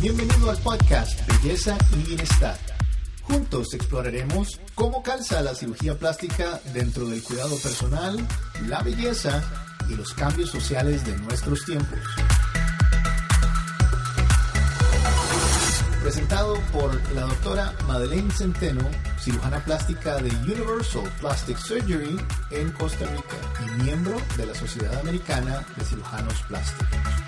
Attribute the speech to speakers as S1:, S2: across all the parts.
S1: Bienvenido al podcast Belleza y Bienestar. Juntos exploraremos cómo calza la cirugía plástica dentro del cuidado personal, la belleza y los cambios sociales de nuestros tiempos. Presentado por la doctora Madeleine Centeno, cirujana plástica de Universal Plastic Surgery en Costa Rica y miembro de la Sociedad Americana de Cirujanos Plásticos.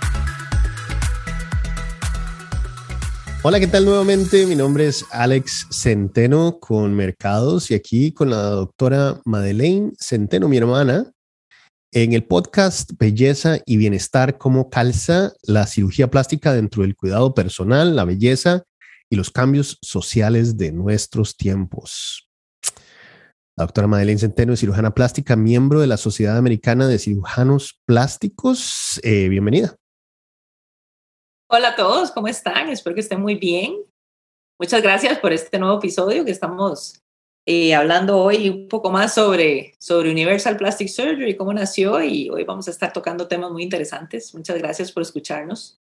S2: Hola, ¿qué tal nuevamente? Mi nombre es Alex Centeno con Mercados y aquí con la doctora Madeleine Centeno, mi hermana, en el podcast Belleza y Bienestar, cómo calza la cirugía plástica dentro del cuidado personal, la belleza y los cambios sociales de nuestros tiempos. La doctora Madeleine Centeno es cirujana plástica, miembro de la Sociedad Americana de Cirujanos Plásticos. Eh, bienvenida.
S3: Hola a todos, ¿cómo están? Espero que estén muy bien. Muchas gracias por este nuevo episodio que estamos eh, hablando hoy un poco más sobre, sobre Universal Plastic Surgery, cómo nació y hoy vamos a estar tocando temas muy interesantes. Muchas gracias por escucharnos.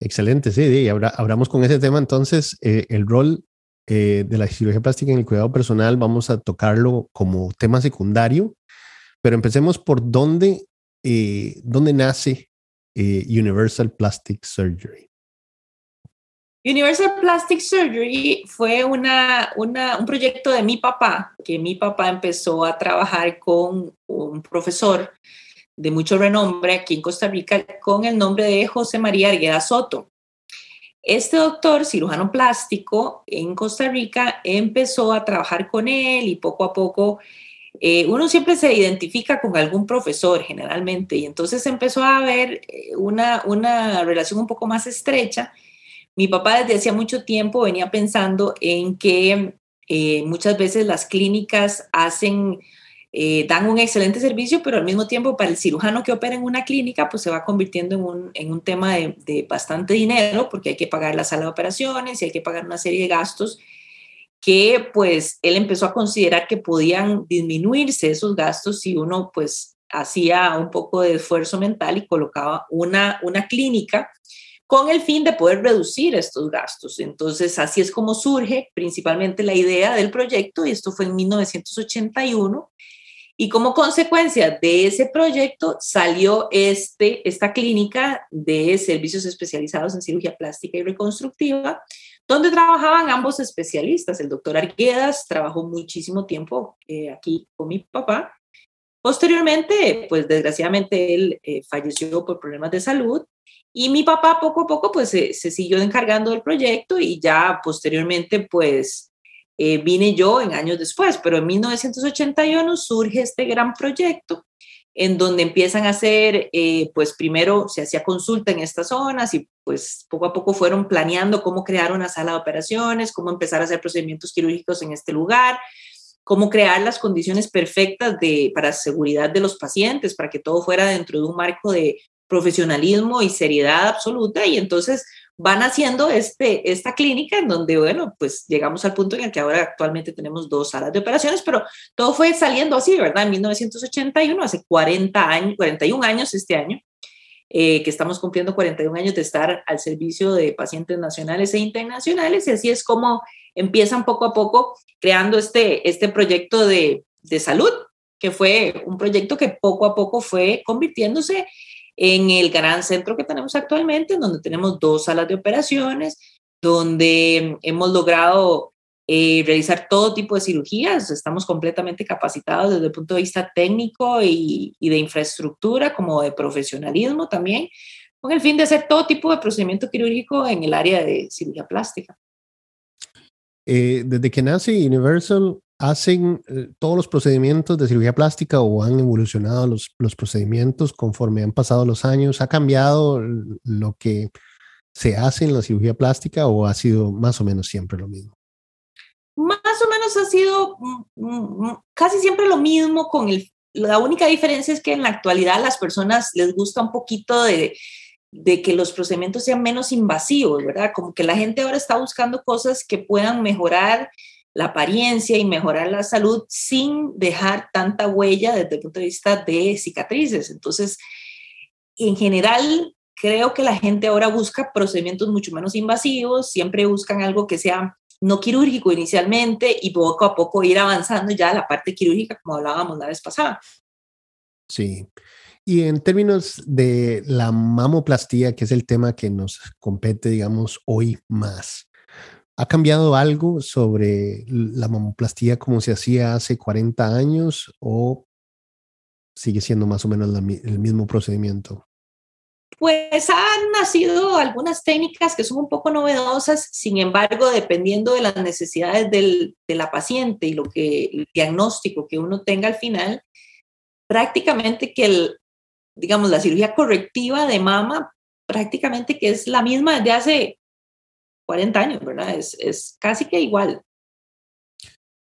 S2: Excelente, sí, y hablamos con ese tema entonces, eh, el rol eh, de la cirugía plástica en el cuidado personal, vamos a tocarlo como tema secundario, pero empecemos por dónde, dónde nace Universal Plastic Surgery.
S3: Universal Plastic Surgery fue una, una, un proyecto de mi papá, que mi papá empezó a trabajar con un profesor de mucho renombre aquí en Costa Rica con el nombre de José María Argueda Soto. Este doctor, cirujano plástico en Costa Rica, empezó a trabajar con él y poco a poco eh, uno siempre se identifica con algún profesor generalmente y entonces empezó a haber eh, una, una relación un poco más estrecha. Mi papá desde hacía mucho tiempo venía pensando en que eh, muchas veces las clínicas hacen dan un excelente servicio, pero al mismo tiempo para el cirujano que opera en una clínica, pues se va convirtiendo en un, en un tema de, de, bastante dinero, porque hay que pagar la sala de operaciones y hay que pagar una serie de gastos que pues él empezó a considerar que podían disminuirse esos gastos si uno pues hacía un poco de esfuerzo mental y colocaba una, una clínica con el fin de poder reducir estos gastos. Entonces, así es como surge principalmente la idea del proyecto y esto fue en 1981 y como consecuencia de ese proyecto salió este, esta clínica de servicios especializados en cirugía plástica y reconstructiva, donde trabajaban ambos especialistas. El doctor Arguedas trabajó muchísimo tiempo eh, aquí con mi papá. Posteriormente, pues desgraciadamente él eh, falleció por problemas de salud y mi papá poco a poco pues se, siguió encargando del proyecto y ya posteriormente pues eh, vine yo en años después, pero en 1981 surge este gran proyecto en donde empiezan a hacer, eh, pues primero se hacía consulta en estas zonas y pues poco a poco fueron planeando cómo crear una sala de operaciones, cómo empezar a hacer procedimientos quirúrgicos en este lugar, cómo crear las condiciones perfectas de, para seguridad de los pacientes, para que todo fuera dentro de un marco de profesionalismo y seriedad absoluta. Y entonces van haciendo este, esta clínica en donde, bueno, pues llegamos al punto en el que ahora actualmente tenemos dos salas de operaciones, pero todo fue saliendo así, ¿verdad? En 1981, hace 40 años, 41 años este año, eh, que estamos cumpliendo 41 años de estar al servicio de pacientes nacionales e internacionales, y así es como empiezan poco a poco creando este, este proyecto de, de salud, que fue un proyecto que poco a poco fue convirtiéndose en el gran centro que tenemos actualmente, donde tenemos dos salas de operaciones, donde hemos logrado eh, realizar todo tipo de cirugías. Estamos completamente capacitados desde el punto de vista técnico y, de infraestructura, como de profesionalismo también, con el fin de hacer todo tipo de procedimiento quirúrgico en el área de cirugía plástica.
S2: Eh, desde que nace Universal, hacen eh, todos los procedimientos de cirugía plástica o han evolucionado los, los, procedimientos conforme han pasado los años? ¿Ha cambiado lo que se hace en la cirugía plástica o ha sido más o menos siempre lo mismo?
S3: Más o menos ha sido mm, mm, mm, casi siempre lo mismo con el... La única diferencia es que en la actualidad a las personas les gusta un poquito de, de que los procedimientos sean menos invasivos, ¿verdad? Como que la gente ahora está buscando cosas que puedan mejorar la apariencia y mejorar la salud sin dejar tanta huella desde el punto de vista de cicatrices. Entonces, en general, creo que la gente ahora busca procedimientos mucho menos invasivos, siempre buscan algo que sea no quirúrgico inicialmente y poco a poco ir avanzando ya a la parte quirúrgica, como hablábamos la vez pasada.
S2: Sí. Y en términos de la mamoplastía, que es el tema que nos compete, digamos, hoy más, ¿ha cambiado algo sobre la mamoplastía como se hacía hace 40 años o sigue siendo más o menos el mismo procedimiento?
S3: Pues han nacido algunas técnicas que son un poco novedosas, sin embargo, dependiendo de las necesidades del, de la paciente y lo que el diagnóstico que uno tenga al final, prácticamente que el, digamos, la cirugía correctiva de mama, prácticamente que es la misma desde hace 40 años, ¿verdad? Es, es casi que igual.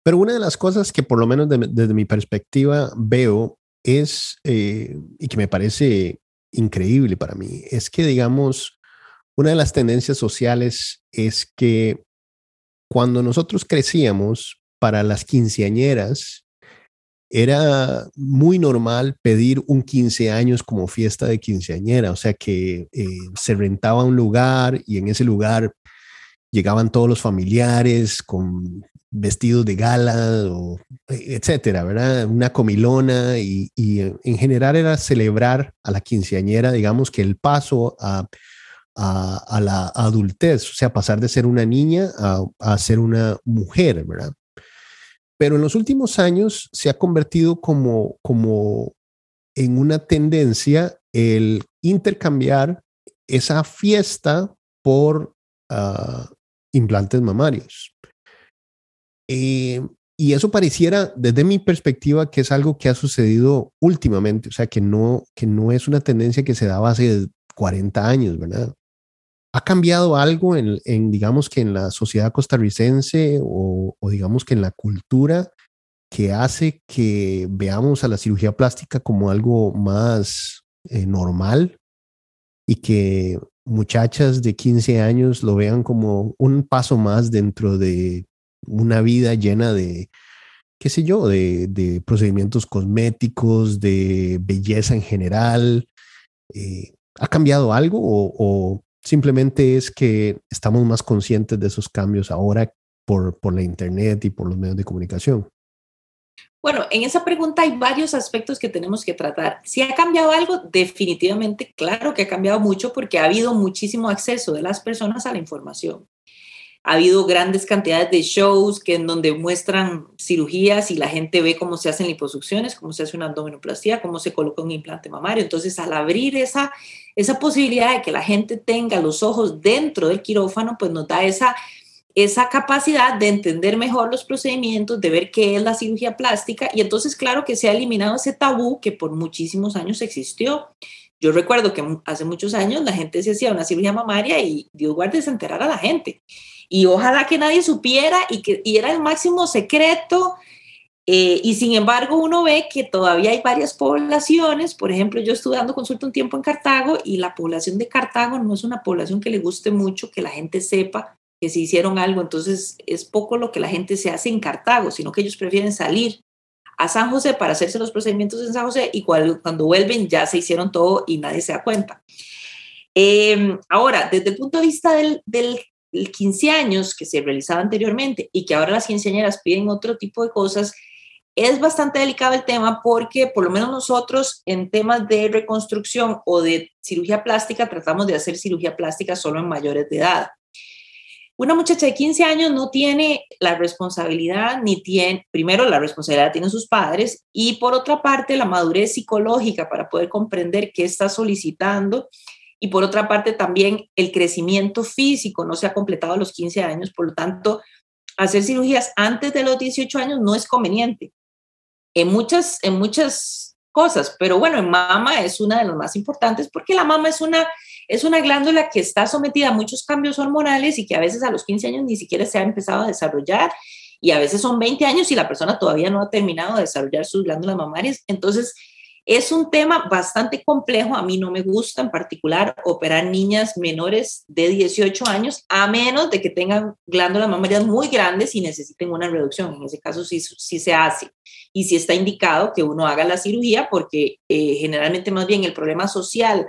S2: Pero una de las cosas que por lo menos desde mi perspectiva veo es, eh, y que me parece increíble para mí es que, digamos, una de las tendencias sociales es que cuando nosotros crecíamos, para las quinceañeras, era muy normal pedir un 15 años como fiesta de quinceañera, o sea que eh, se rentaba un lugar y en ese lugar llegaban todos los familiares con vestidos de gala, o, etcétera, ¿verdad? Una comilona y, eh, en general era celebrar a la quinceañera, digamos que el paso a, a, la adultez, o sea, pasar de ser una niña a, a, ser una mujer, ¿verdad? Pero en los últimos años se ha convertido como, como en una tendencia el intercambiar esa fiesta por ah, implantes mamarios. Eh, y eso pareciera, desde mi perspectiva, que es algo que ha sucedido últimamente, o sea, que no, que no es una tendencia que se daba hace 40 años, ¿verdad? ¿Ha cambiado algo en, en digamos que en la sociedad costarricense o, digamos que en la cultura que hace que veamos a la cirugía plástica como algo más eh, normal y que muchachas de 15 años lo vean como un paso más dentro de una vida llena de, qué sé yo, de, procedimientos cosméticos, de belleza en general. Eh, ¿Ha cambiado algo o, simplemente es que estamos más conscientes de esos cambios ahora por, por la Internet y por los medios de comunicación?
S3: Bueno, en esa pregunta hay varios aspectos que tenemos que tratar. Si ha cambiado algo, definitivamente, claro que ha cambiado mucho porque ha habido muchísimo acceso de las personas a la información. Ha habido grandes cantidades de shows que en donde muestran cirugías y la gente ve cómo se hacen liposucciones, cómo se hace una abdominoplastía, cómo se coloca un implante mamario. Entonces, al abrir esa, esa posibilidad de que la gente tenga los ojos dentro del quirófano, pues nos da esa, esa capacidad de entender mejor los procedimientos, de ver qué es la cirugía plástica. Y entonces, claro que se ha eliminado ese tabú que por muchísimos años existió. Yo recuerdo que hace muchos años la gente se hacía una cirugía mamaria y Dios guarde se enterar a la gente y ojalá que nadie supiera y que era el máximo secreto. Eh, y sin embargo, uno ve que todavía hay varias poblaciones. Por ejemplo, yo estuve dando consulta un tiempo en Cartago y la población de Cartago no es una población que le guste mucho que la gente sepa que se hicieron algo. Entonces, es poco lo que la gente se hace en Cartago, sino que ellos prefieren salir a San José para hacerse los procedimientos en San José y cuando, cuando vuelven ya se hicieron todo y nadie se da cuenta. Em, ahora, desde el punto de vista del, del, 15 años que se realizaba anteriormente y que ahora las quinceañeras piden otro tipo de cosas, es bastante delicado el tema porque por lo menos nosotros en temas de reconstrucción o de cirugía plástica tratamos de hacer cirugía plástica solo en mayores de edad. Una muchacha de 15 años no tiene la responsabilidad ni tiene, primero la responsabilidad tienen sus padres y por otra parte la madurez psicológica para poder comprender qué está solicitando y por otra parte también el crecimiento físico. No se ha completado a los 15 años, por lo tanto, hacer cirugías antes de los 18 años no es conveniente en muchas, en muchas cosas, pero bueno, en mama es una de las más importantes porque la mama es una, es una glándula que está sometida a muchos cambios hormonales y que a veces a los 15 años ni siquiera se ha empezado a desarrollar y a veces son 20 años y la persona todavía no ha terminado de desarrollar sus glándulas mamarias. Entonces, es un tema bastante complejo, a mí no me gusta en particular operar niñas menores de 18 años, a menos de que tengan glándulas mamarias muy grandes y necesiten una reducción. En ese caso sí, sí se hace. Y sí está indicado que uno haga la cirugía porque eh, generalmente más bien el problema social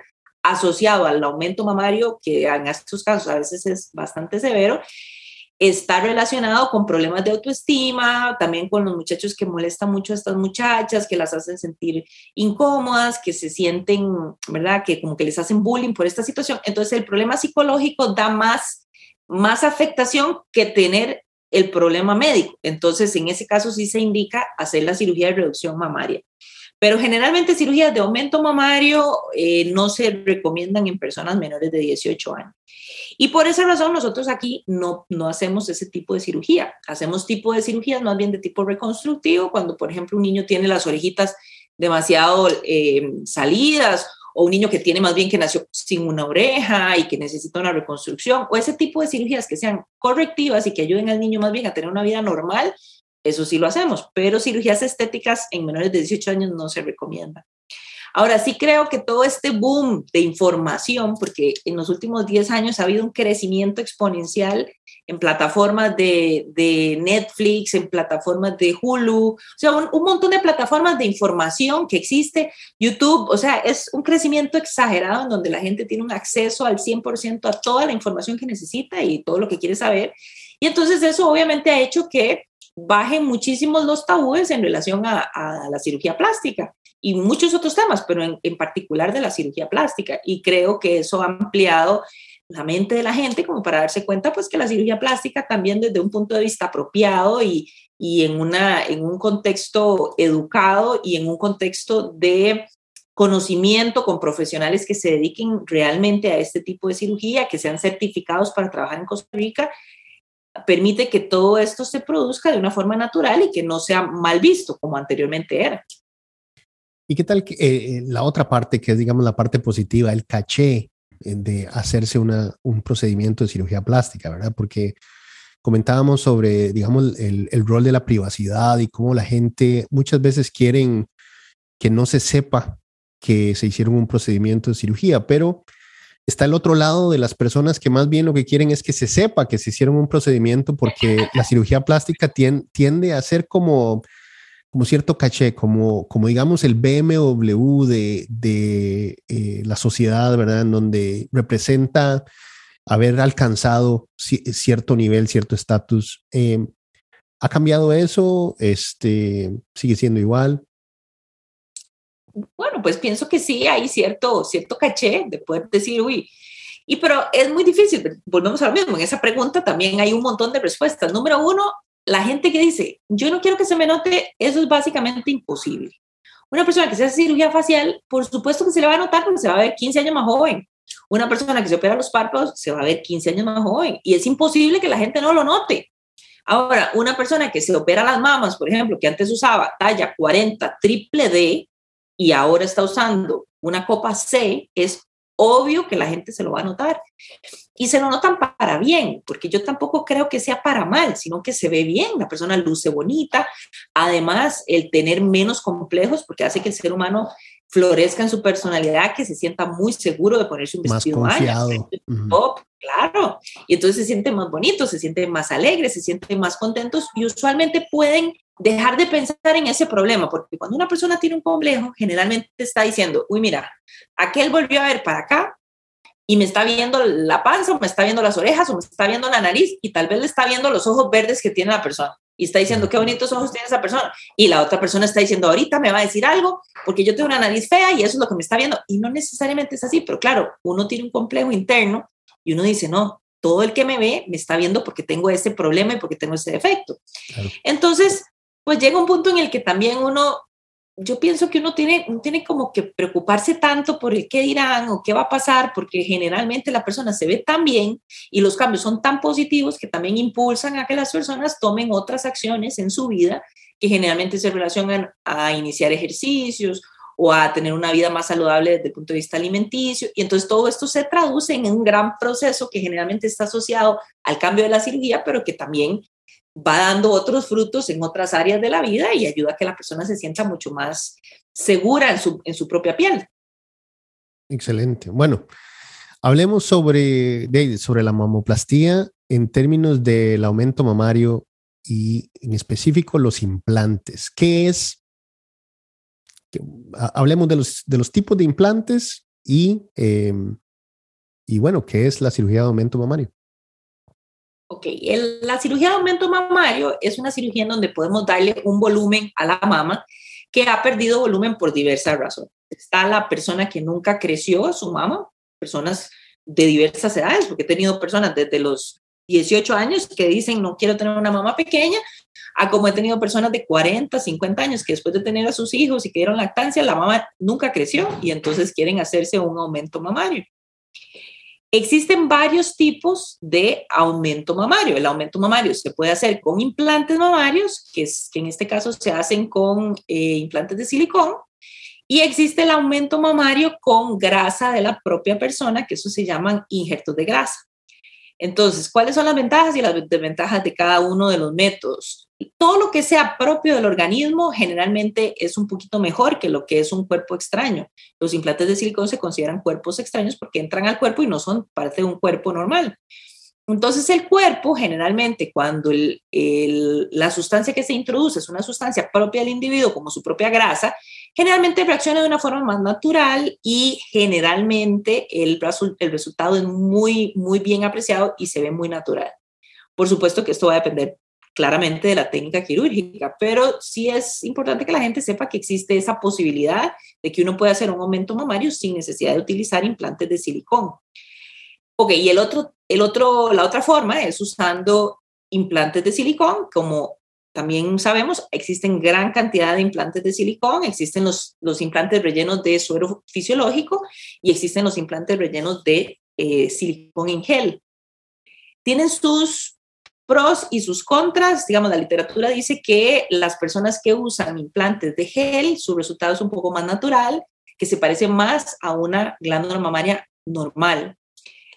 S3: asociado al aumento mamario, que en estos casos a veces es bastante severo, está relacionado con problemas de autoestima, también con los muchachos que molestan mucho a estas muchachas, que las hacen sentir incómodas, que se sienten, ¿verdad? Que como que les hacen bullying por esta situación. Entonces el problema psicológico da más, más afectación que tener el problema médico. Entonces en ese caso sí se indica hacer la cirugía de reducción mamaria. Pero generalmente cirugías de aumento mamario eh, no se recomiendan en personas menores de 18 años. Y por esa razón nosotros aquí no, no hacemos ese tipo de cirugía. Hacemos tipo de cirugías más bien de tipo reconstructivo, cuando por ejemplo un niño tiene las orejitas demasiado eh, salidas o un niño que tiene más bien que nació sin una oreja y que necesita una reconstrucción, o ese tipo de cirugías que sean correctivas y que ayuden al niño más bien a tener una vida normal, eso sí lo hacemos, pero cirugías estéticas en menores de 18 años no se recomienda. Ahora sí creo que todo este boom de información, porque en los últimos 10 años ha habido un crecimiento exponencial en plataformas de, Netflix, en plataformas de Hulu, o sea, un, un, montón de plataformas de información que existe, YouTube, o sea, es un crecimiento exagerado en donde la gente tiene un acceso al 100% a toda la información que necesita y todo lo que quiere saber. Y entonces eso obviamente ha hecho que bajen muchísimos los tabúes en relación a, la cirugía plástica y muchos otros temas, pero en, particular de la cirugía plástica. Y creo que eso ha ampliado la mente de la gente como para darse cuenta pues que la cirugía plástica también desde un punto de vista apropiado y, y en, una, en un contexto educado y en un contexto de conocimiento con profesionales que se dediquen realmente a este tipo de cirugía, que sean certificados para trabajar en Costa Rica, permite que todo esto se produzca de una forma natural y que no sea mal visto como anteriormente era.
S2: ¿Y qué tal eh, eh, la otra parte, que es, digamos, la parte positiva, el caché eh, de hacerse una, un procedimiento de cirugía plástica, ¿verdad? Porque comentábamos sobre, digamos, el, el, rol de la privacidad y cómo la gente muchas veces quieren que no se sepa que se hicieron un procedimiento de cirugía, pero está el otro lado de las personas que más bien lo que quieren es que se sepa que se hicieron un procedimiento porque la cirugía plástica tiende, a ser como, como cierto caché, como, como digamos el BMW de, de eh, la sociedad, ¿verdad? En donde representa haber alcanzado cierto nivel, cierto estatus. Em, ¿Ha cambiado eso? Este, ¿Sigue siendo igual?
S3: Bueno, pues pienso que sí hay cierto, cierto caché de poder decir, uy, y pero es muy difícil, volvemos a lo mismo, en esa pregunta también hay un montón de respuestas. Número uno, la gente que dice, yo no quiero que se me note, eso es básicamente imposible. Una persona que se hace cirugía facial, por supuesto que se le va a notar porque se va a ver 15 años más joven. Una persona que se opera los párpados se va a ver 15 años más joven y es imposible que la gente no lo note. Ahora, una persona que se opera las mamas, por ejemplo, que antes usaba talla 40 triple D, y ahora está usando una copa C, es obvio que la gente se lo va a notar. Y se lo notan para bien, porque yo tampoco creo que sea para mal, sino que se ve bien, la persona luce bonita. Además, el tener menos complejos, porque hace que el ser humano florezca en su personalidad, que se sienta muy seguro de ponerse un vestido
S2: más confiado.
S3: claro. Y entonces se siente más bonito, se siente más alegre, se siente más contentos y usualmente pueden dejar de pensar en ese problema, porque cuando una persona tiene un complejo, generalmente está diciendo, uy, mira, aquel volvió a ver para acá y me está viendo la panza, o me está viendo las orejas, o me está viendo la nariz, y tal vez le está viendo los ojos verdes que tiene la persona. Y está diciendo, qué bonitos ojos tiene esa persona. Y la otra persona está diciendo, ahorita me va a decir algo, porque yo tengo una nariz fea y eso es lo que me está viendo. Y no necesariamente es así, pero claro, uno tiene un complejo interno y uno dice, no, todo el que me ve me está viendo porque tengo ese problema y porque tengo ese defecto. Entonces, pues llega un punto en el que también uno, yo pienso que uno tiene, tiene como que preocuparse tanto por el qué dirán o qué va a pasar, porque generalmente la persona se ve tan bien y los cambios son tan positivos que también impulsan a que las personas tomen otras acciones en su vida que generalmente se relacionan a iniciar ejercicios o a tener una vida más saludable desde el punto de vista alimenticio. Y entonces todo esto se traduce en un gran proceso que generalmente está asociado al cambio de la cirugía, pero que también va dando otros frutos en otras áreas de la vida y ayuda a que la persona se sienta mucho más segura en su, en su propia piel.
S2: Excelente. Bueno, hablemos sobre, sobre la mamoplastía en términos del aumento mamario y en específico los implantes. ¿Qué es? Hablemos de los, de los tipos de implantes y, em, y bueno, ¿qué es la cirugía de aumento mamario?
S3: Ok, la cirugía de aumento mamario es una cirugía en donde podemos darle un volumen a la mama que ha perdido volumen por diversas razones. Está la persona que nunca creció su mama, personas de diversas edades, porque he tenido personas desde los 18 años que dicen no quiero tener una mamá pequeña, a como he tenido personas de 40, 50 años que después de tener a sus hijos y que dieron lactancia, la mamá nunca creció y entonces quieren hacerse un aumento mamario. Existen varios tipos de aumento mamario. El aumento mamario se puede hacer con implantes mamarios, que, es, que en este caso se hacen con eh, implantes de silicón, y existe el aumento mamario con grasa de la propia persona, que eso se llaman injertos de grasa. Entonces, ¿cuáles son las ventajas y las desventajas de cada uno de los métodos? todo lo que sea propio del organismo generalmente es un poquito mejor que lo que es un cuerpo extraño. Los implantes de silicón se consideran cuerpos extraños porque entran al cuerpo y no son parte de un cuerpo normal. Entonces el cuerpo generalmente cuando la sustancia que se introduce es una sustancia propia del individuo como su propia grasa, generalmente reacciona de una forma más natural y generalmente el, el resultado es muy, muy bien apreciado y se ve muy natural. Por supuesto que esto va a depender claramente de la técnica quirúrgica, pero sí es importante que la gente sepa que existe esa posibilidad de que uno pueda hacer un aumento mamario sin necesidad de utilizar implantes de silicón. Ok, y el otro, el otro, la otra forma es usando implantes de silicón, como también sabemos, existen gran cantidad de implantes de silicón, existen los, los implantes rellenos de suero fisiológico y existen los implantes rellenos de eh, silicón en gel. Tienen sus pros y sus contras. Digamos, la literatura dice que las personas que usan implantes de gel, su resultado es un poco más natural, que se parece más a una glándula mamaria normal.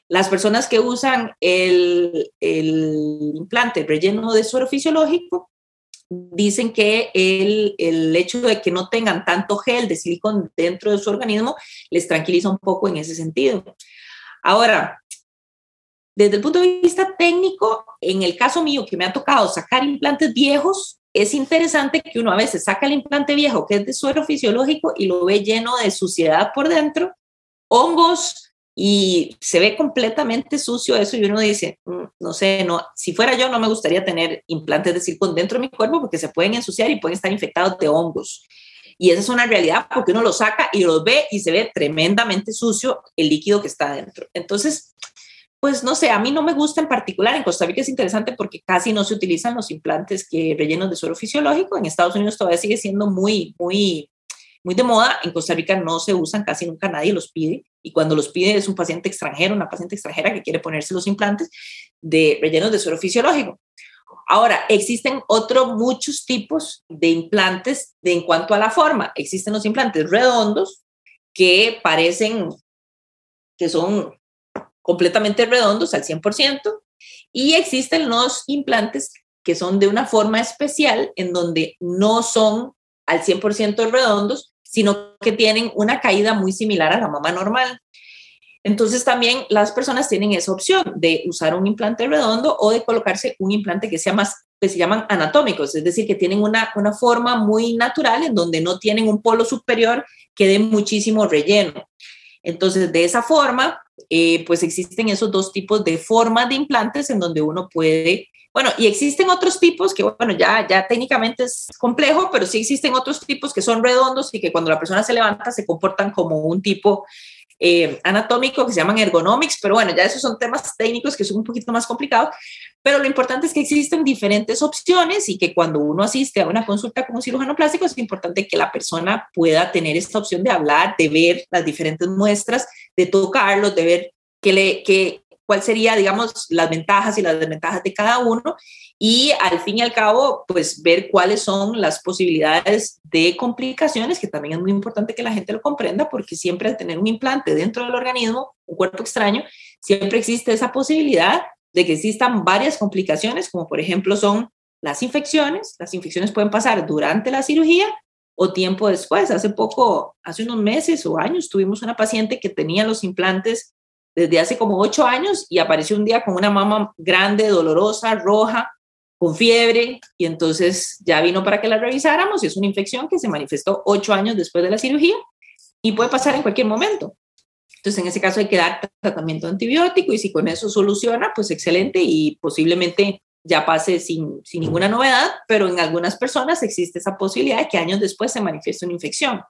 S3: Las personas que usan el, el implante relleno de suero fisiológico dicen que el, el, hecho de que no tengan tanto gel de silicón dentro de su organismo les tranquiliza un poco en ese sentido. Ahora, desde el punto de vista técnico, en el caso mío que me ha tocado sacar implantes viejos, es interesante que uno a veces saca el implante viejo que es de suero fisiológico y lo ve lleno de suciedad por dentro, hongos y se ve completamente sucio eso y uno dice, mm, no sé, no, si fuera yo no me gustaría tener implantes de silicón dentro de mi cuerpo porque se pueden ensuciar y pueden estar infectados de hongos. Y esa es una realidad porque uno lo saca y lo ve y se ve tremendamente sucio el líquido que está dentro. Entonces, pues no sé, a mí no me gusta en particular. En Costa Rica es interesante porque casi no se utilizan los implantes que rellenos de suero fisiológico. En Estados Unidos todavía sigue siendo muy, muy, muy de moda. En Costa Rica no se usan, casi nunca nadie los pide. Y cuando los pide es un paciente extranjero, una paciente extranjera que quiere ponerse los implantes de rellenos de suero fisiológico. Ahora, existen otros muchos tipos de implantes de, en cuanto a la forma. Existen los implantes redondos que parecen que son completamente redondos al 100%, y existen los implantes que son de una forma especial en donde no son al 100% redondos, sino que tienen una caída muy similar a la mama normal. Entonces también las personas tienen esa opción de usar un implante redondo o de colocarse un implante que sea más que se llaman anatómicos, es decir, que tienen una, una forma muy natural en donde no tienen un polo superior que dé muchísimo relleno. Entonces, de esa forma, eh, pues existen esos dos tipos de formas de implantes en donde uno puede, bueno, y existen otros tipos que, bueno, ya, ya técnicamente es complejo, pero sí existen otros tipos que son redondos y que cuando la persona se levanta se comportan como un tipo eh, anatómico que se llaman ergonomics, pero bueno, ya esos son temas técnicos que son un poquito más complicados, pero lo importante es que existen diferentes opciones y que cuando uno asiste a una consulta con un cirujano plástico es importante que la persona pueda tener esta opción de hablar, de ver las diferentes muestras, de tocarlos, de ver qué le, qué, cuál sería, digamos, las ventajas y las desventajas de cada uno y al fin y al cabo, pues ver cuáles son las posibilidades de complicaciones, que también es muy importante que la gente lo comprenda, porque siempre al tener un implante dentro del organismo, un cuerpo extraño, siempre existe esa posibilidad de que existan varias complicaciones, como por ejemplo son las infecciones. Las infecciones pueden pasar durante la cirugía o tiempo después. Hace poco, hace unos meses o años, tuvimos una paciente que tenía los implantes desde hace como ocho años y apareció un día con una mama grande, dolorosa, roja, con fiebre y entonces ya vino para que la revisáramos y es una infección que se manifestó ocho años después de la cirugía y puede pasar en cualquier momento. Entonces, en ese caso hay que dar tratamiento antibiótico y si con eso soluciona, pues excelente y posiblemente ya pase sin, sin ninguna novedad, pero en algunas personas existe esa posibilidad de que años después se manifieste una infección.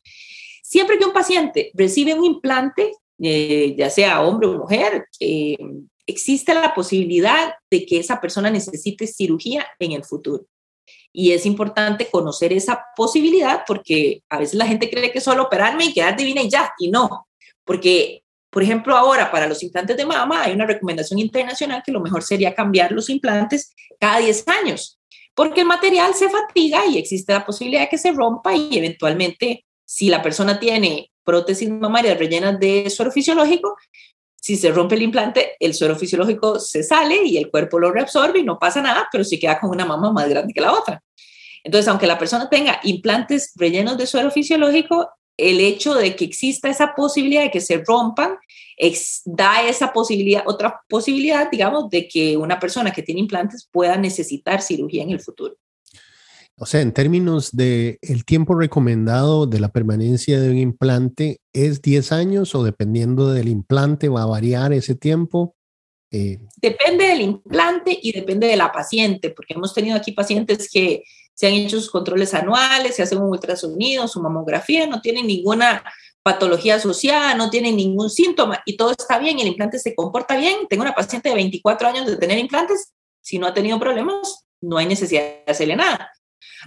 S3: Siempre que un paciente recibe un implante, eh, ya sea hombre o mujer, existe la posibilidad de que esa persona necesite cirugía en el futuro. Y es importante conocer esa posibilidad porque a veces la gente cree que solo operarme y quedar divina y ya, y no, porque, por ejemplo, ahora para los implantes de mama hay una recomendación internacional que lo mejor sería cambiar los implantes cada 10 años, porque el material se fatiga y existe la posibilidad de que se rompa y eventualmente, si la persona tiene prótesis mamarias rellenas de suero fisiológico, si se rompe el implante, el suero fisiológico se sale y el cuerpo lo reabsorbe y no pasa nada, pero se queda con una mama más grande que la otra. Entonces, aunque la persona tenga implantes rellenos de suero fisiológico, el hecho de que exista esa posibilidad de que se rompan da esa posibilidad, otra posibilidad, digamos, de que una persona que tiene implantes pueda necesitar cirugía en el futuro.
S2: O sea, en términos de el tiempo recomendado de la permanencia de un implante, ¿es 10 años o dependiendo del implante va a variar ese tiempo?
S3: Eh, depende del implante y depende de la paciente, porque hemos tenido aquí pacientes que se han hecho sus controles anuales, se hacen un ultrasonido, su mamografía, no tienen ninguna patología asociada, no tienen ningún síntoma y todo está bien, el implante se comporta bien. Tengo una paciente de 24 años de tener implantes, si no ha tenido problemas, no hay necesidad de hacerle nada.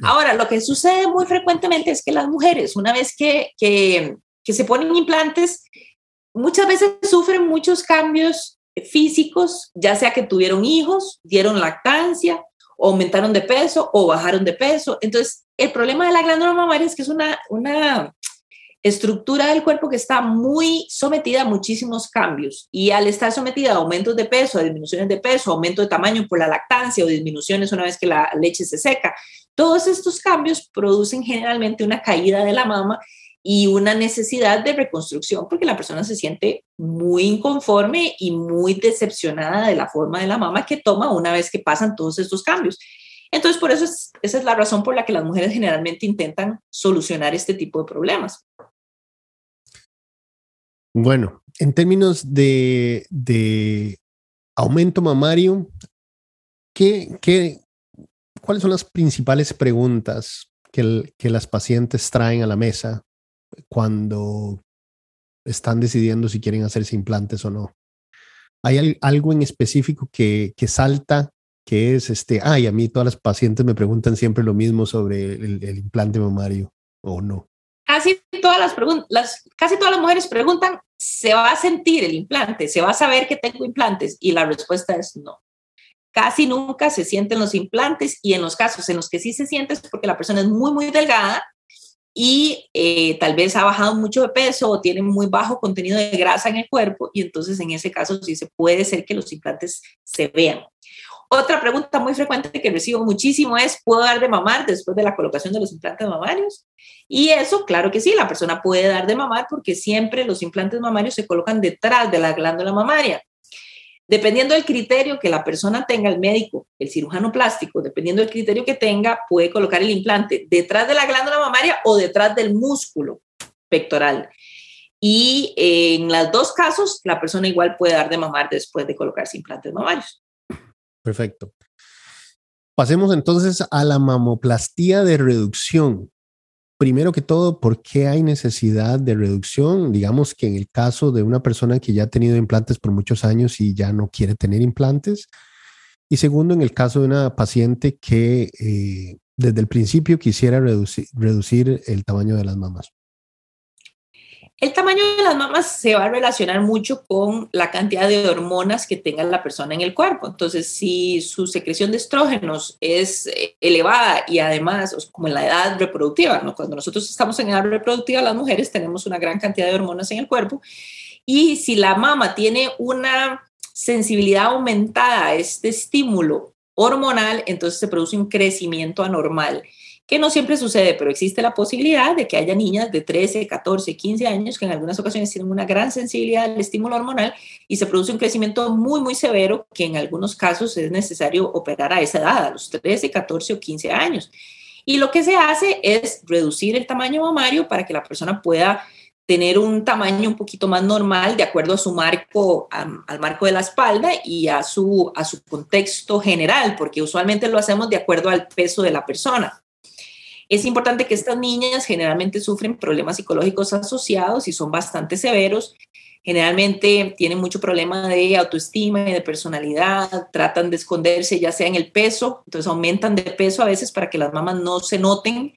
S3: Ahora, lo que sucede muy frecuentemente es que las mujeres, una vez que, que, se ponen implantes, muchas veces sufren muchos cambios físicos, ya sea que tuvieron hijos, dieron lactancia, aumentaron de peso o bajaron de peso. Entonces, el problema de la glándula mamaria es que es una, una estructura del cuerpo que está muy sometida a muchísimos cambios y al estar sometida a aumentos de peso, a disminuciones de peso, aumento de tamaño por la lactancia o disminuciones una vez que la leche se seca, todos estos cambios producen generalmente una caída de la mama y una necesidad de reconstrucción porque la persona se siente muy inconforme y muy decepcionada de la forma de la mama que toma una vez que pasan todos estos cambios. Entonces, por eso esa es la razón por la que las mujeres generalmente intentan solucionar este tipo de problemas.
S2: Bueno, en términos de, de aumento mamario, ¿qué, qué, cuáles son las principales preguntas que, que las pacientes traen a la mesa cuando están decidiendo si quieren hacerse implantes o no. ¿Hay algo en específico que, que salta, que es este, ay, a mí todas las pacientes me preguntan siempre lo mismo sobre el, implante mamario o no?
S3: Casi todas las preguntas, casi todas las mujeres preguntan, ¿se va a sentir el implante? ¿Se va a saber que tengo implantes? Y la respuesta es no. Casi nunca se sienten los implantes y en los casos en los que sí se siente es porque la persona es muy, muy delgada y eh, tal vez ha bajado mucho de peso o tiene muy bajo contenido de grasa en el cuerpo y entonces en ese caso sí se puede ser que los implantes se vean. Otra pregunta muy frecuente que recibo muchísimo es, ¿puedo dar de mamar después de la colocación de los implantes mamarios? Y eso, claro que sí, la persona puede dar de mamar porque siempre los implantes mamarios se colocan detrás de la glándula mamaria. Dependiendo del criterio que la persona tenga, el médico, el cirujano plástico, dependiendo del criterio que tenga, puede colocar el implante detrás de la glándula mamaria o detrás del músculo pectoral. Y en los dos casos, la persona igual puede dar de mamar después de colocarse implantes mamarios.
S2: Perfecto. Pasemos entonces a la mamoplastía de reducción primero que todo, ¿por qué hay necesidad de reducción? Digamos que en el caso de una persona que ya ha tenido implantes por muchos años y ya no quiere tener implantes. Y segundo, en el caso de una paciente que eh, desde el principio quisiera reducir, reducir el tamaño de las mamas.
S3: El tamaño de las mamas se va a relacionar mucho con la cantidad de hormonas que tenga la persona en el cuerpo. Entonces, si su secreción de estrógenos es eh, elevada y además, como en la edad reproductiva, cuando nosotros estamos en edad reproductiva, las mujeres tenemos una gran cantidad de hormonas en el cuerpo. Y si la mama tiene una sensibilidad aumentada a este estímulo hormonal, entonces se produce un crecimiento anormal que no siempre sucede, pero existe la posibilidad de que haya niñas de 13, 14, 15 años que en algunas ocasiones tienen una gran sensibilidad al estímulo hormonal y se produce un crecimiento muy, muy severo que en algunos casos es necesario operar a esa edad, a los 13, 14 o 15 años. Y lo que se hace es reducir el tamaño mamario para que la persona pueda tener un tamaño un poquito más normal de acuerdo a su marco, al marco de la espalda y a su, a su contexto general, porque usualmente lo hacemos de acuerdo al peso de la persona. Es importante que estas niñas generalmente sufren problemas psicológicos asociados y son bastante severos. Generalmente tienen mucho problema de autoestima y de personalidad, tratan de esconderse ya sea en el peso, entonces aumentan de peso a veces para que las mamás no se noten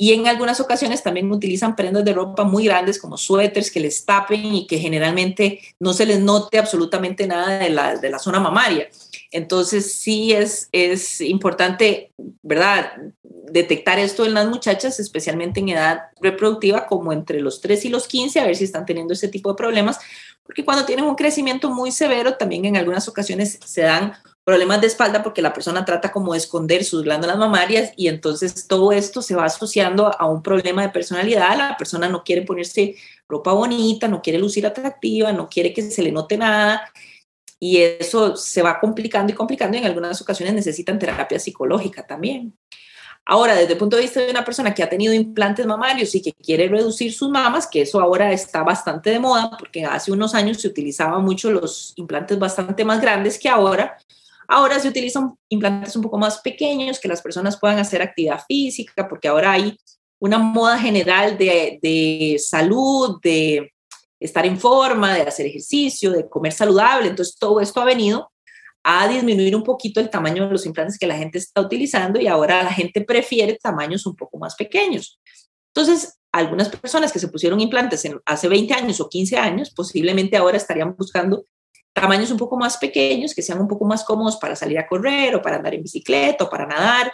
S3: y en algunas ocasiones también utilizan prendas de ropa muy grandes como suéteres que les tapen y que generalmente no se les note absolutamente nada de la, de la zona mamaria. Entonces sí es, es importante, ¿verdad? Detectar esto en las muchachas, especialmente en edad reproductiva, como entre los 3 y los 15, a ver si están teniendo ese tipo de problemas, porque cuando tienen un crecimiento muy severo, también en algunas ocasiones se dan problemas de espalda porque la persona trata como de esconder sus glándulas mamarias y entonces todo esto se va asociando a un problema de personalidad. La persona no quiere ponerse ropa bonita, no quiere lucir atractiva, no quiere que se le note nada y eso se va complicando y complicando y en algunas ocasiones necesitan terapia psicológica también. Ahora, desde el punto de vista de una persona que ha tenido implantes mamarios y que quiere reducir sus mamas, que eso ahora está bastante de moda, porque hace unos años se utilizaban mucho los implantes bastante más grandes que ahora, Ahora se utilizan implantes un poco más pequeños que las personas puedan hacer actividad física, porque ahora hay una moda general de, salud, de estar en forma, de hacer ejercicio, de comer saludable. Entonces, todo esto ha venido a disminuir un poquito el tamaño de los implantes que la gente está utilizando y ahora la gente prefiere tamaños un poco más pequeños. Entonces, algunas personas que se pusieron implantes hace 20 años o 15 años, posiblemente ahora estarían buscando tamaños un poco más pequeños, que sean un poco más cómodos para salir a correr o para andar en bicicleta o para nadar.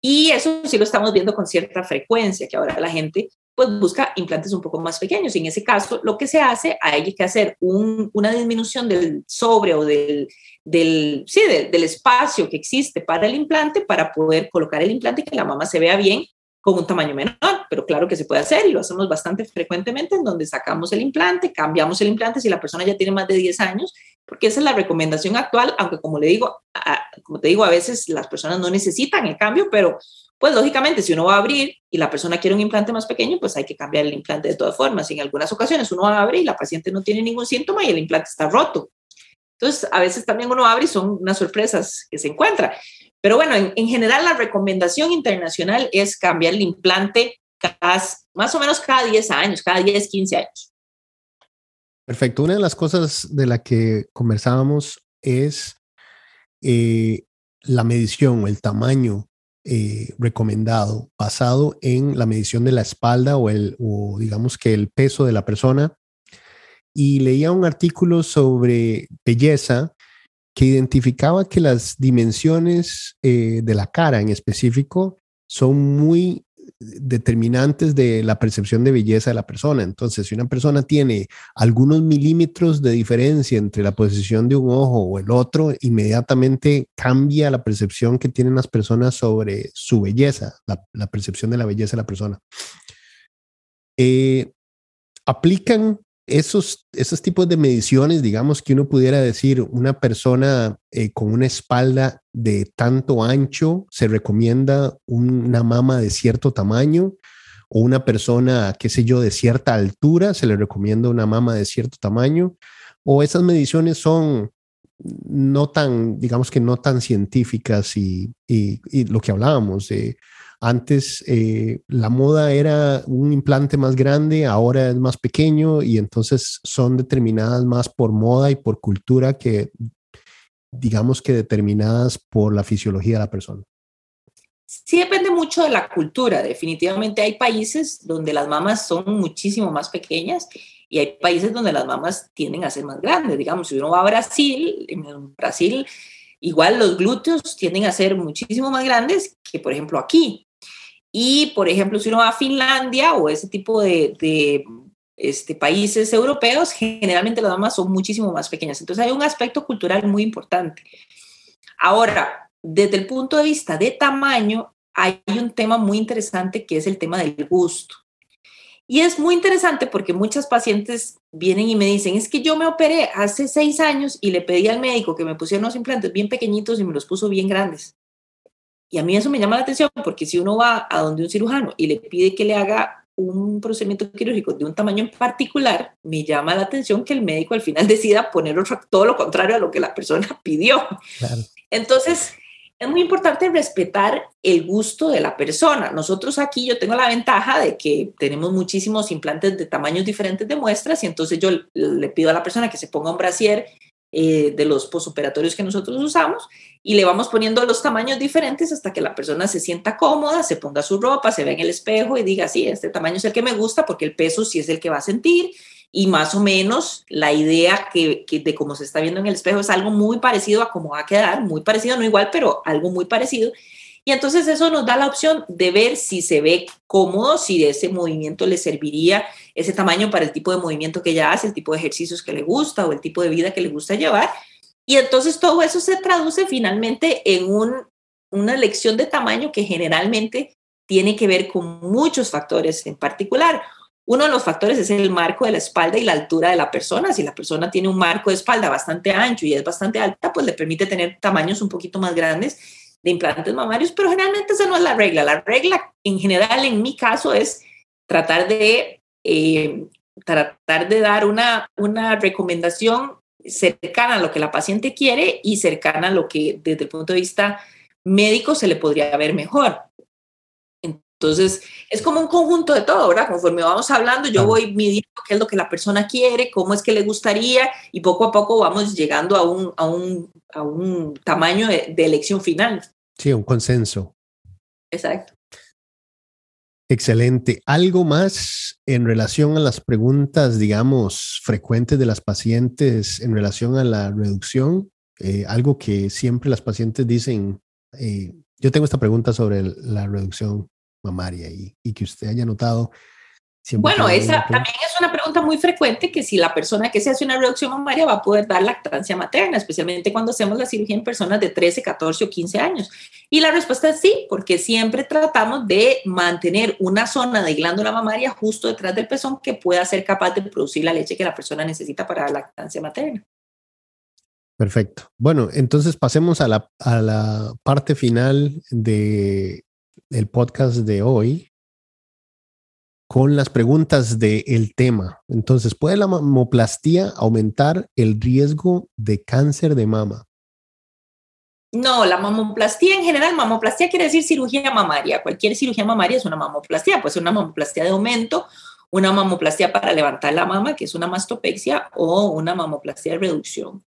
S3: Y eso sí lo estamos viendo con cierta frecuencia, que ahora la gente pues busca implantes un poco más pequeños. Y en ese caso, lo que se hace, hay que hacer una disminución del sobre o del, del, sí, del espacio que existe para el implante para poder colocar el implante y que la mamá se vea bien con un tamaño menor, pero claro que se puede hacer y lo hacemos bastante frecuentemente en donde sacamos el implante, cambiamos el implante si la persona ya tiene más de 10 años, porque esa es la recomendación actual, aunque como le digo, como te digo, a veces las personas no necesitan el cambio, pero pues lógicamente si uno va a abrir y la persona quiere un implante más pequeño, pues hay que cambiar el implante de todas formas. En algunas ocasiones uno va a abrir y la paciente no tiene ningún síntoma y el implante está roto. Entonces, a veces también uno abre y son unas sorpresas que se encuentra. Pero bueno, en, general la recomendación internacional es cambiar el implante cada, más o menos cada 10 años, cada 10, 15 años.
S2: Perfecto. Una de las cosas de la que conversábamos es eh, la medición el tamaño eh, recomendado basado en la medición de la espalda o, el, o digamos que el peso de la persona. Y leía un artículo sobre belleza que identificaba que las dimensiones eh, de la cara en específico son muy determinantes de la percepción de belleza de la persona. Entonces, si una persona tiene algunos milímetros de diferencia entre la posición de un ojo o el otro, inmediatamente cambia la percepción que tienen las personas sobre su belleza, la, percepción de la belleza de la persona. Eh, aplican esos, esos tipos de mediciones, digamos que uno pudiera decir, una persona eh, con una espalda de tanto ancho, se recomienda una mama de cierto tamaño, o una persona, qué sé yo, de cierta altura, se le recomienda una mama de cierto tamaño, o esas mediciones son no tan, digamos que no tan científicas y, y, y lo que hablábamos de antes eh, la moda era un implante más grande, ahora es más pequeño y entonces son determinadas más por moda y por cultura que digamos que determinadas por la fisiología de la persona.
S3: Sí, depende mucho de la cultura. Definitivamente hay países donde las mamas son muchísimo más pequeñas y hay países donde las mamas tienden a ser más grandes. Digamos, si uno va a Brasil, en Brasil igual los glúteos tienden a ser muchísimo más grandes que, por ejemplo, aquí. Y, por ejemplo, si uno va a Finlandia o ese tipo de, este, países europeos, generalmente las damas son muchísimo más pequeñas. Entonces hay un aspecto cultural muy importante. Ahora, desde el punto de vista de tamaño, hay un tema muy interesante que es el tema del gusto. Y es muy interesante porque muchas pacientes vienen y me dicen, es que yo me operé hace seis años y le pedí al médico que me pusiera unos implantes bien pequeñitos y me los puso bien grandes. Y a mí eso me llama la atención porque si uno va a donde un cirujano y le pide que le haga un procedimiento quirúrgico de un tamaño en particular, me llama la atención que el médico al final decida poner otro, todo lo contrario a lo que la persona pidió. Entonces, es muy importante respetar el gusto de la persona. Nosotros aquí yo tengo la ventaja de que tenemos muchísimos implantes de tamaños diferentes de muestras y entonces yo le pido a la persona que se ponga un brasier eh, de los posoperatorios que nosotros usamos y le vamos poniendo los tamaños diferentes hasta que la persona se sienta cómoda, se ponga su ropa, se ve en el espejo y diga, sí, este tamaño es el que me gusta porque el peso sí es el que va a sentir y más o menos la idea que, de cómo se está viendo en el espejo es algo muy parecido a cómo va a quedar, muy parecido, no igual, pero algo muy parecido. Y entonces eso nos da la opción de ver si se ve cómodo, si ese movimiento le serviría ese tamaño para el tipo de movimiento que ella hace, el tipo de ejercicios que le gusta o el tipo de vida que le gusta llevar. Y entonces todo eso se traduce finalmente en una elección de tamaño que generalmente tiene que ver con muchos factores en particular. Uno de los factores es el marco de la espalda y la altura de la persona. Si la persona tiene un marco de espalda bastante ancho y es bastante alta, pues le permite tener tamaños un poquito más grandes de implantes mamarios, pero generalmente esa no es la regla. La regla en general, en mi caso, es tratar de, eh, tratar de dar una, una recomendación cercana a lo que la paciente quiere y cercana a lo que desde el punto de vista médico se le podría ver mejor. Entonces, es como un conjunto de todo, ¿verdad? Conforme vamos hablando, yo voy midiendo qué es lo que la persona quiere, cómo es que le gustaría y poco a poco vamos llegando a un, a un, a un tamaño de, elección final.
S2: Sí, un consenso.
S3: Exacto.
S2: Excelente. ¿Algo más en relación a las preguntas, digamos, frecuentes de las pacientes en relación a la reducción? Eh, algo que siempre las pacientes dicen, eh, yo tengo esta pregunta sobre la reducción mamaria y, y que usted haya notado.
S3: Bueno, esa también es una pregunta muy frecuente que si la persona que se hace una reducción mamaria va a poder dar lactancia materna, especialmente cuando hacemos la cirugía en personas de 13, 14 o 15 años. Y la respuesta es sí, porque siempre tratamos de mantener una zona de glándula mamaria justo detrás del pezón que pueda ser capaz de producir la leche que la persona necesita para la lactancia materna.
S2: Perfecto. Bueno, entonces pasemos a la, a la parte final de el podcast de hoy con las preguntas del tema. Entonces, ¿puede la mamoplastía aumentar el riesgo de cáncer de mama?
S3: No, la mamoplastía en general, mamoplastía quiere decir cirugía mamaria. Cualquier cirugía mamaria es una mamoplastía, puede ser una mamoplastía de aumento, una mamoplastía para levantar la mama, que es una mastopexia, o una mamoplastía de reducción.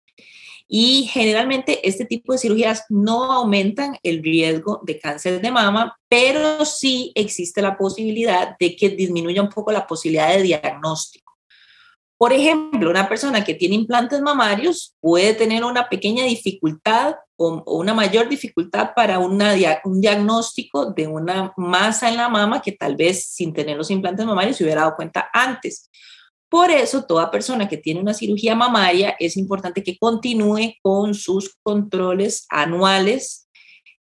S3: Y generalmente este tipo de cirugías no aumentan el riesgo de cáncer de mama, pero sí existe la posibilidad de que disminuya un poco la posibilidad de diagnóstico. Por ejemplo, una persona que tiene implantes mamarios puede tener una pequeña dificultad o, una mayor dificultad para un diagnóstico de una masa en la mama que tal vez sin tener los implantes mamarios se hubiera dado cuenta antes. Por eso, toda persona que tiene una cirugía mamaria es importante que continúe con sus controles anuales,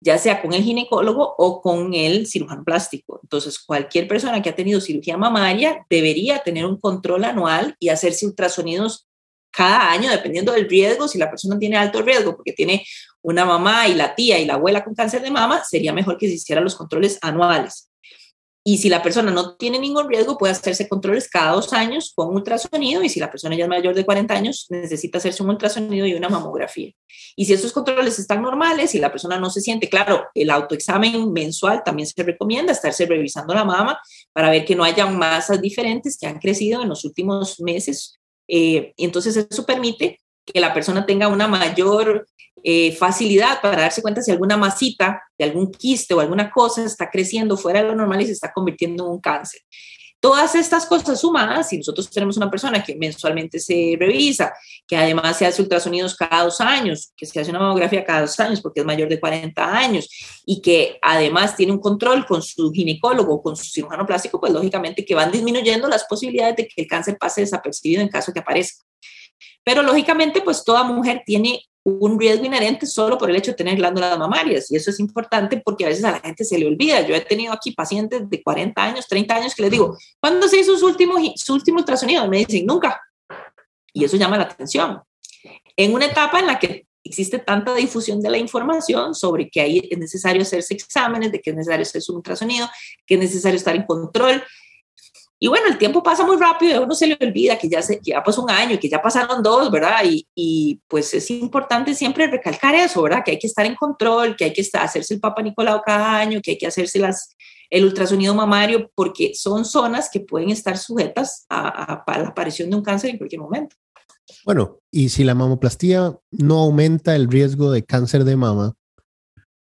S3: ya sea con el ginecólogo o con el cirujano plástico. Entonces, cualquier persona que ha tenido cirugía mamaria debería tener un control anual y hacerse ultrasonidos cada año, dependiendo del riesgo. Si la persona tiene alto riesgo porque tiene una mamá y la tía y la abuela con cáncer de mama, sería mejor que se hicieran los controles anuales. Y si la persona no tiene ningún riesgo, puede hacerse controles cada dos años con ultrasonido. Y si la persona ya es mayor de 40 años, necesita hacerse un ultrasonido y una mamografía. Y si esos controles están normales y la persona no se siente, claro, el autoexamen mensual también se recomienda estarse revisando la mama para ver que no haya masas diferentes que han crecido en los últimos meses. Eh, entonces eso permite que la persona tenga una mayor eh, facilidad para darse cuenta si alguna masita de algún quiste o alguna cosa está creciendo fuera de lo normal y se está convirtiendo en un cáncer. Todas estas cosas sumadas, si nosotros tenemos una persona que mensualmente se revisa, que además se hace ultrasonidos cada dos años, que se hace una mamografía cada dos años porque es mayor de 40 años y que además tiene un control con su ginecólogo con su cirujano plástico, pues lógicamente que van disminuyendo las posibilidades de que el cáncer pase desapercibido en caso que aparezca. Pero lógicamente, pues toda mujer tiene un riesgo inherente solo por el hecho de tener glándulas mamarias. Y eso es importante porque a veces a la gente se le olvida. Yo he tenido aquí pacientes de 40 años, 30 años que les digo, ¿cuándo se hizo su último, su último ultrasonido? Y me dicen, nunca. Y eso llama la atención. En una etapa en la que existe tanta difusión de la información sobre que ahí es necesario hacerse exámenes, de que es necesario hacerse un ultrasonido, que es necesario estar en control, Y bueno, el tiempo pasa muy rápido y a uno se le olvida que ya, se, ya pasó un año y que ya pasaron dos, ¿verdad? Y, y, pues es importante siempre recalcar eso, ¿verdad? Que hay que estar en control, que hay que estar, hacerse el Papa Nicolau cada año, que hay que hacerse las, el ultrasonido mamario, porque son zonas que pueden estar sujetas a, a la aparición de un cáncer en cualquier momento.
S2: Bueno, y si la mamoplastía no aumenta el riesgo de cáncer de mama,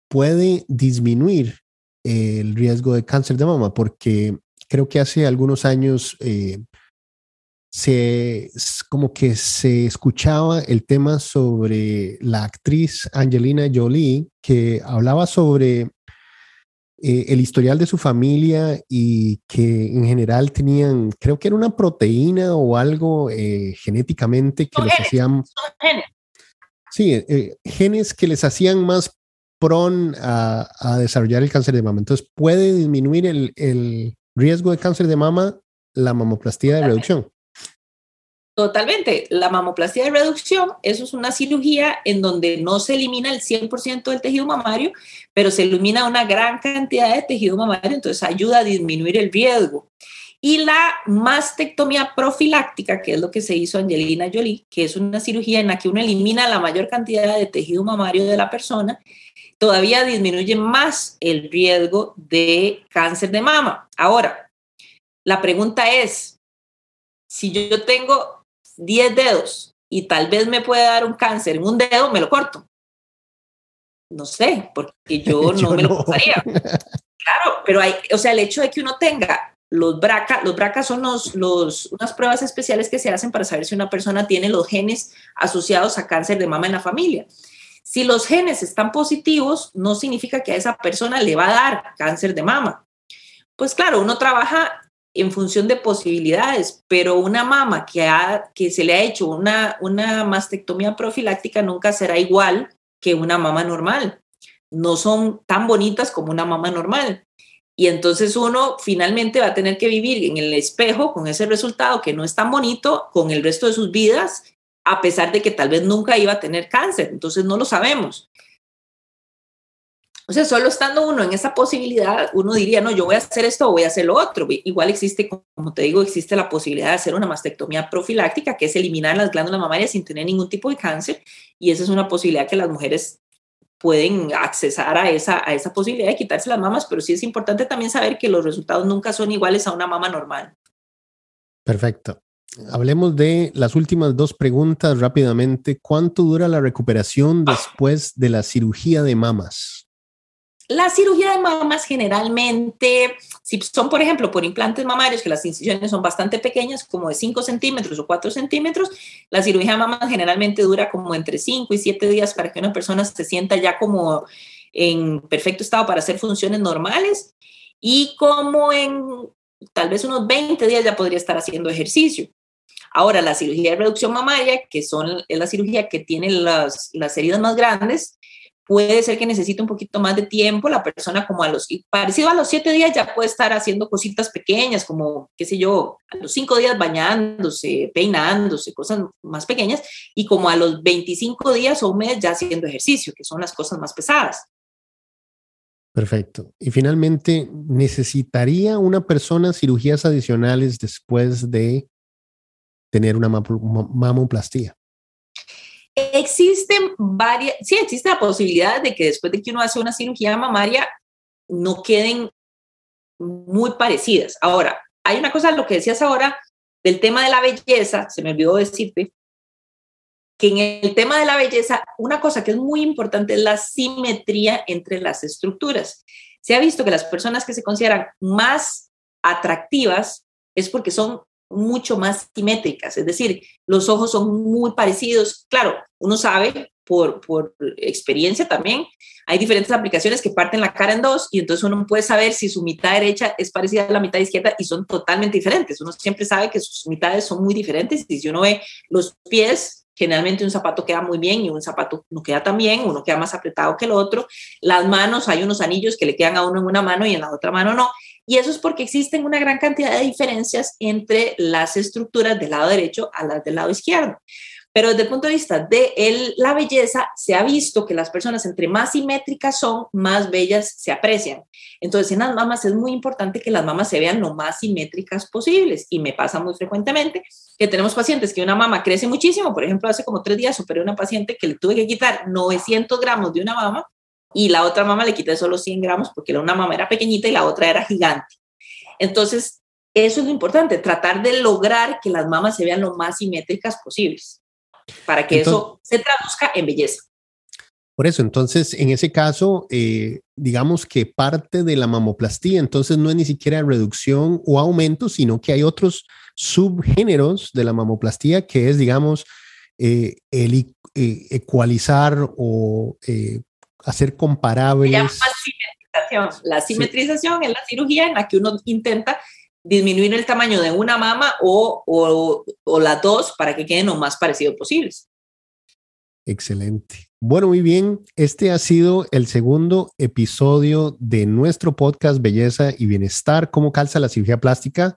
S2: puede disminuir el riesgo de cáncer de mama, porque creo que hace algunos años eh, se, como que se escuchaba el tema sobre la actriz Angelina Jolie, que hablaba sobre eh, el historial de su familia y que en general tenían, creo que era una proteína o algo eh, genéticamente que les hacían... Genes. Sí, genes que les hacían más pron a, a, desarrollar el cáncer de mama. Entonces, puede disminuir el, el riesgo de cáncer de mama la mamoplastía de reducción.
S3: Totalmente. La mamoplastía de reducción, eso es una cirugía en donde no se elimina el 100% del tejido mamario, pero se elimina una gran cantidad de tejido mamario, entonces ayuda a disminuir el riesgo. Y la mastectomía profiláctica, que es lo que se hizo Angelina Jolie, que es una cirugía en la que uno elimina la mayor cantidad de tejido mamario de la persona todavía disminuye más el riesgo de cáncer de mama. Ahora, la pregunta es, si yo tengo 10 dedos y tal vez me puede dar un cáncer en un dedo, me lo corto. No sé, porque yo no me lo cortaría. Claro, pero hay, o sea, el hecho de que uno tenga los BRCA, los BRCA son los, los, unas pruebas especiales que se hacen para saber si una persona tiene los genes asociados a cáncer de mama en la familia. Si los genes están positivos, no significa que a esa persona le va a dar cáncer de mama. Pues claro, uno trabaja en función de posibilidades, pero una mama que, se le ha hecho una, una mastectomía profiláctica nunca será igual que una mama normal. No son tan bonitas como una mama normal. Y entonces uno finalmente va a tener que vivir en el espejo con ese resultado que no es tan bonito con el resto de sus vidas a pesar de que tal vez nunca iba a tener cáncer, entonces no lo sabemos. O sea, solo estando uno en esa posibilidad, uno diría, no, yo voy a hacer esto o voy a hacer lo otro. Igual existe, como te digo, existe la posibilidad de hacer una mastectomía profiláctica, que es eliminar las glándulas mamarias sin tener ningún tipo de cáncer, y esa es una posibilidad que las mujeres pueden accesar a esa, a esa posibilidad de quitarse las mamas, pero sí es importante también saber que los resultados nunca son iguales a una mama normal.
S2: Perfecto. Hablemos de las últimas dos preguntas rápidamente. ¿Cuánto dura la recuperación después de la cirugía de mamas?
S3: La cirugía de mamas generalmente, si son, por ejemplo, por implantes mamarios, que las incisiones son bastante pequeñas, como de 5 centímetros o 4 centímetros, la cirugía de mamas generalmente dura como entre 5 y 7 días para que una persona se sienta ya como en perfecto estado para hacer funciones normales y como en tal vez unos 20 días ya podría estar haciendo ejercicio. Ahora, la cirugía de reducción mamaria, que son, es la cirugía que tiene las, las heridas más grandes, puede ser que necesite un poquito más de tiempo. La persona como a los, parecido a los siete días ya puede estar haciendo cositas pequeñas, como, qué sé yo, a los cinco días bañándose, peinándose, cosas más pequeñas, y como a los 25 días o un mes ya haciendo ejercicio, que son las cosas más pesadas.
S2: Perfecto. Y finalmente, ¿necesitaría una persona cirugías adicionales después de tener una mamoplastía?
S3: Existen varias, sí, existe la posibilidad de que después de que uno hace una cirugía mamaria no queden muy parecidas. Ahora, hay una cosa, lo que decías ahora, del tema de la belleza, se me olvidó decirte, que en el tema de la belleza, una cosa que es muy importante es la simetría entre las estructuras. Se ha visto que las personas que se consideran más atractivas es porque son mucho más simétricas, es decir, los ojos son muy parecidos. Claro, uno sabe por, por experiencia también, hay diferentes aplicaciones que parten la cara en dos y entonces uno puede saber si su mitad derecha es parecida a la mitad izquierda y son totalmente diferentes. Uno siempre sabe que sus mitades son muy diferentes y si uno ve los pies, generalmente un zapato queda muy bien y un zapato no queda tan bien, uno queda más apretado que el otro. Las manos, hay unos anillos que le quedan a uno en una mano y en la otra mano no. Y eso es porque existen una gran cantidad de diferencias entre las estructuras del lado derecho a las del lado izquierdo. Pero desde el punto de vista de la belleza, se ha visto que las personas entre más simétricas son, más bellas se aprecian. Entonces, en las mamas es muy importante que las mamas se vean lo más simétricas posibles. Y me pasa muy frecuentemente que tenemos pacientes que una mama crece muchísimo. Por ejemplo, hace como tres días superé una paciente que le tuve que quitar 900 gramos de una mama y la otra mama le quité solo 100 gramos porque una mama era pequeñita y la otra era gigante. Entonces, eso es lo importante, tratar de lograr que las mamas se vean lo más simétricas posibles para que eso se traduzca en belleza.
S2: Por eso, entonces, en ese caso, eh, digamos que parte de la mamoplastía, entonces no es ni siquiera reducción o aumento, sino que hay otros subgéneros de la mamoplastía que es, digamos, eh, el eh, ecualizar o hacer comparables.
S3: simetrización. La simetrización es la cirugía en la que uno intenta disminuir el tamaño de una mama o, o, o las dos para que queden lo más parecido posibles.
S2: Excelente. Bueno, muy bien. Este ha sido el segundo episodio de nuestro podcast Belleza y Bienestar, cómo calza la cirugía plástica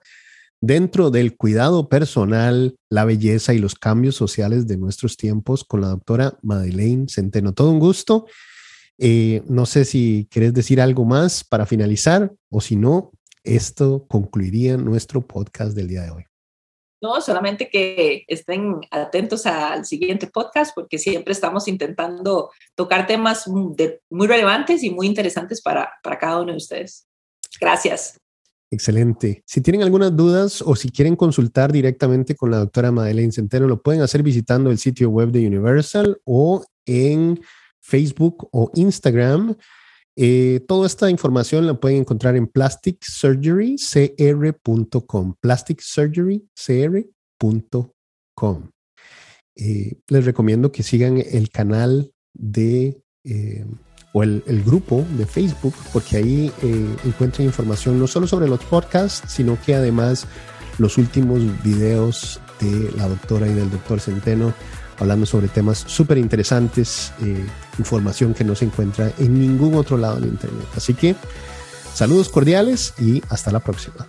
S2: dentro del cuidado personal, la belleza y los cambios sociales de nuestros tiempos con la doctora Madeleine Centeno. Todo un gusto. Eh, no sé si quieres decir algo más para finalizar o si no, esto concluiría nuestro podcast del día de hoy.
S3: No, solamente que estén atentos al siguiente podcast porque siempre estamos intentando tocar temas muy relevantes y muy interesantes para, para cada uno de ustedes. Gracias.
S2: Excelente. Si tienen algunas dudas o si quieren consultar directamente con la doctora Madeleine Centeno, lo pueden hacer visitando el sitio web de Universal o en Facebook o Instagram. Eh, toda esta información la pueden encontrar en plasticsurgerycr.com, plasticsurgerycr.com. Eh, les recomiendo que sigan el canal de eh, o el, grupo de Facebook, porque ahí encuentran información no solo sobre los podcasts, sino que además los últimos videos de la doctora y del doctor Centeno hablando sobre temas súper interesantes, eh, información que no se encuentra en ningún otro lado de Internet. Así que saludos cordiales y hasta la próxima.